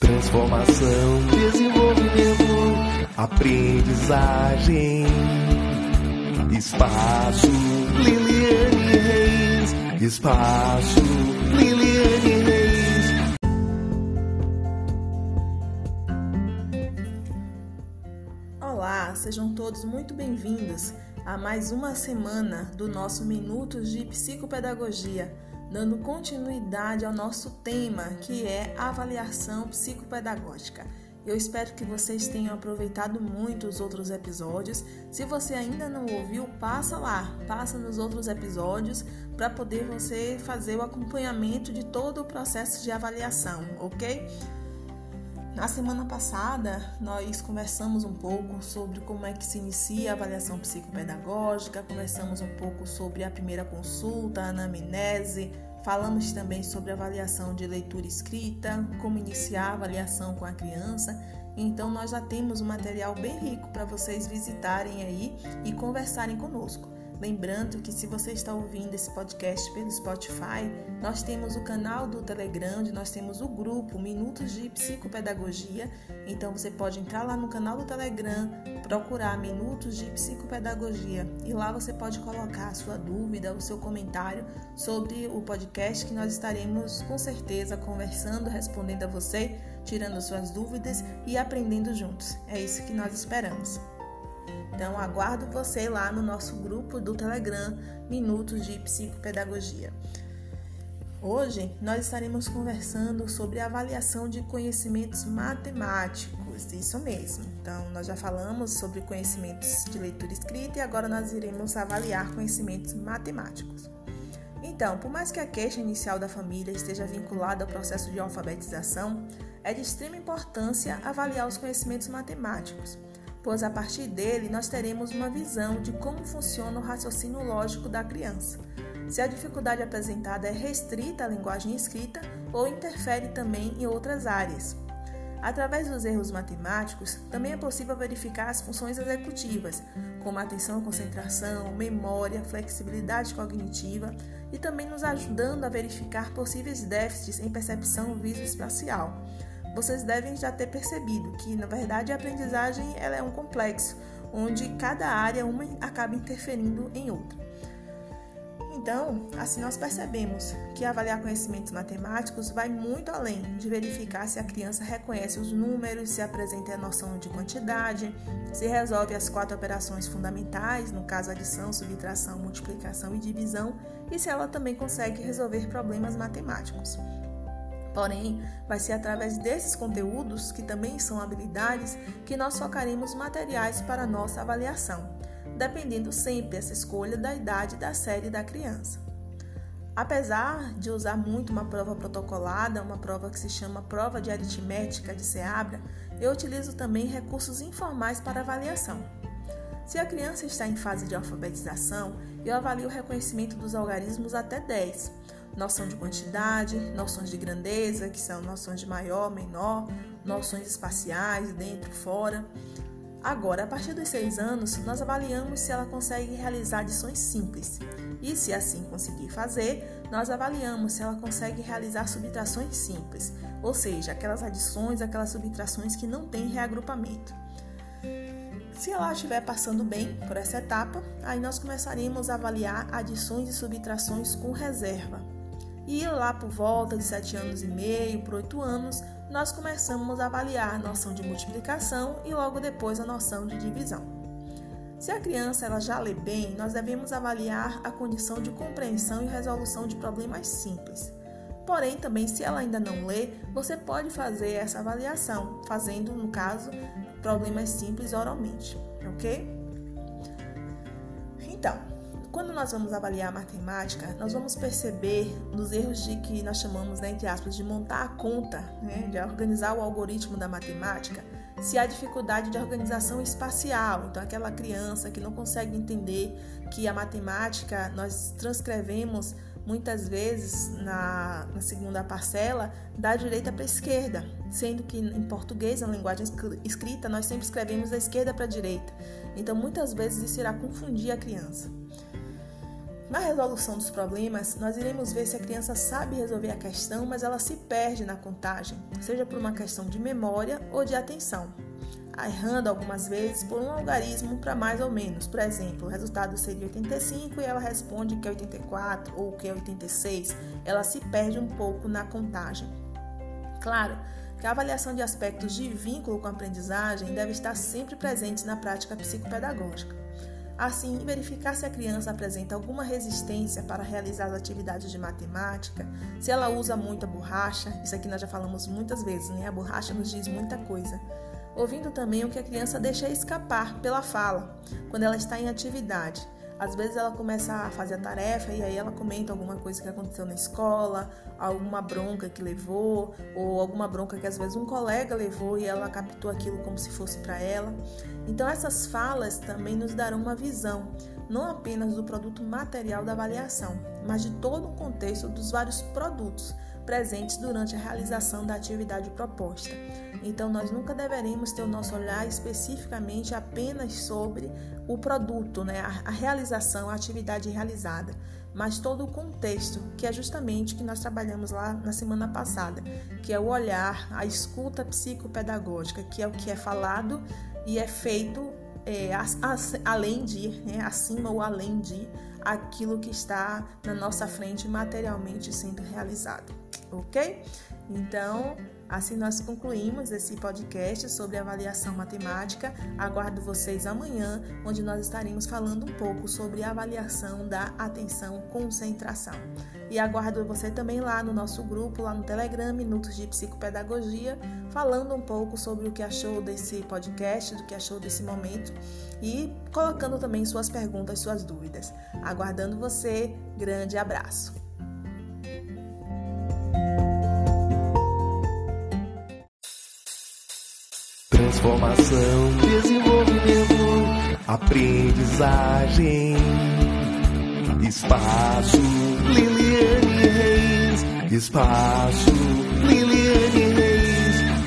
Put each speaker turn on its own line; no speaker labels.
Transformação, desenvolvimento, aprendizagem. Espaço Liliane Reis. Espaço Liliane Reis.
Olá, sejam todos muito bem-vindos a mais uma semana do nosso Minutos de Psicopedagogia dando continuidade ao nosso tema, que é avaliação psicopedagógica. Eu espero que vocês tenham aproveitado muito os outros episódios. Se você ainda não ouviu, passa lá, passa nos outros episódios para poder você fazer o acompanhamento de todo o processo de avaliação, ok? Na semana passada, nós conversamos um pouco sobre como é que se inicia a avaliação psicopedagógica, conversamos um pouco sobre a primeira consulta, a anamnese, falamos também sobre avaliação de leitura escrita, como iniciar a avaliação com a criança. Então, nós já temos um material bem rico para vocês visitarem aí e conversarem conosco. Lembrando que se você está ouvindo esse podcast pelo Spotify, nós temos o canal do Telegram, nós temos o grupo Minutos de Psicopedagogia. Então você pode entrar lá no canal do Telegram, procurar Minutos de Psicopedagogia e lá você pode colocar a sua dúvida, o seu comentário sobre o podcast que nós estaremos com certeza conversando, respondendo a você, tirando suas dúvidas e aprendendo juntos. É isso que nós esperamos. Então, aguardo você lá no nosso grupo do Telegram Minutos de Psicopedagogia. Hoje nós estaremos conversando sobre avaliação de conhecimentos matemáticos, isso mesmo. Então, nós já falamos sobre conhecimentos de leitura escrita e agora nós iremos avaliar conhecimentos matemáticos. Então, por mais que a queixa inicial da família esteja vinculada ao processo de alfabetização, é de extrema importância avaliar os conhecimentos matemáticos pois a partir dele nós teremos uma visão de como funciona o raciocínio lógico da criança. Se a dificuldade apresentada é restrita à linguagem escrita ou interfere também em outras áreas. Através dos erros matemáticos, também é possível verificar as funções executivas, como atenção, concentração, memória, flexibilidade cognitiva e também nos ajudando a verificar possíveis déficits em percepção visoespacial vocês devem já ter percebido que, na verdade, a aprendizagem ela é um complexo, onde cada área uma acaba interferindo em outra. Então, assim nós percebemos que avaliar conhecimentos matemáticos vai muito além de verificar se a criança reconhece os números, se apresenta a noção de quantidade, se resolve as quatro operações fundamentais, no caso adição, subtração, multiplicação e divisão, e se ela também consegue resolver problemas matemáticos. Porém, vai ser através desses conteúdos, que também são habilidades, que nós focaremos materiais para nossa avaliação, dependendo sempre dessa escolha da idade da série da criança. Apesar de usar muito uma prova protocolada, uma prova que se chama prova de aritmética de Seabra, eu utilizo também recursos informais para avaliação. Se a criança está em fase de alfabetização, eu avalio o reconhecimento dos algarismos até 10, noção de quantidade, noções de grandeza, que são noções de maior, menor, noções espaciais, dentro, fora. Agora, a partir dos seis anos, nós avaliamos se ela consegue realizar adições simples. E se assim conseguir fazer, nós avaliamos se ela consegue realizar subtrações simples, ou seja, aquelas adições, aquelas subtrações que não têm reagrupamento. Se ela estiver passando bem por essa etapa, aí nós começaremos a avaliar adições e subtrações com reserva, e lá por volta de 7 anos e meio, por 8 anos, nós começamos a avaliar a noção de multiplicação e logo depois a noção de divisão. Se a criança ela já lê bem, nós devemos avaliar a condição de compreensão e resolução de problemas simples. Porém, também se ela ainda não lê, você pode fazer essa avaliação, fazendo, no caso, problemas simples oralmente, ok? Então, quando nós vamos avaliar a matemática, nós vamos perceber nos erros de que nós chamamos, né, entre aspas, de montar a conta, né, de organizar o algoritmo da matemática, se há dificuldade de organização espacial. Então, aquela criança que não consegue entender que a matemática nós transcrevemos muitas vezes na, na segunda parcela da direita para a esquerda, sendo que em português, na linguagem escrita, nós sempre escrevemos da esquerda para a direita. Então, muitas vezes isso irá confundir a criança. Na resolução dos problemas, nós iremos ver se a criança sabe resolver a questão, mas ela se perde na contagem, seja por uma questão de memória ou de atenção, errando algumas vezes por um algarismo para mais ou menos. Por exemplo, o resultado seria 85 e ela responde que é 84 ou que é 86. Ela se perde um pouco na contagem. Claro que a avaliação de aspectos de vínculo com a aprendizagem deve estar sempre presente na prática psicopedagógica. Assim, verificar se a criança apresenta alguma resistência para realizar as atividades de matemática, se ela usa muita borracha, isso aqui nós já falamos muitas vezes, né? A borracha nos diz muita coisa. Ouvindo também o que a criança deixa escapar pela fala, quando ela está em atividade. Às vezes ela começa a fazer a tarefa e aí ela comenta alguma coisa que aconteceu na escola, alguma bronca que levou, ou alguma bronca que às vezes um colega levou e ela captou aquilo como se fosse para ela. Então essas falas também nos darão uma visão, não apenas do produto material da avaliação, mas de todo o contexto dos vários produtos presentes durante a realização da atividade proposta. Então, nós nunca deveremos ter o nosso olhar especificamente apenas sobre o produto, né? a realização, a atividade realizada, mas todo o contexto, que é justamente o que nós trabalhamos lá na semana passada, que é o olhar, a escuta psicopedagógica, que é o que é falado e é feito é, além de, né? acima ou além de aquilo que está na nossa frente materialmente sendo realizado, ok? Então, Assim nós concluímos esse podcast sobre avaliação matemática. Aguardo vocês amanhã, onde nós estaremos falando um pouco sobre a avaliação da atenção concentração. E aguardo você também lá no nosso grupo, lá no Telegram, Minutos de Psicopedagogia, falando um pouco sobre o que achou desse podcast, do que achou desse momento e colocando também suas perguntas, suas dúvidas. Aguardando você, grande abraço.
Transformação, desenvolvimento, aprendizagem. Espaço Reis. Espaço. Liliane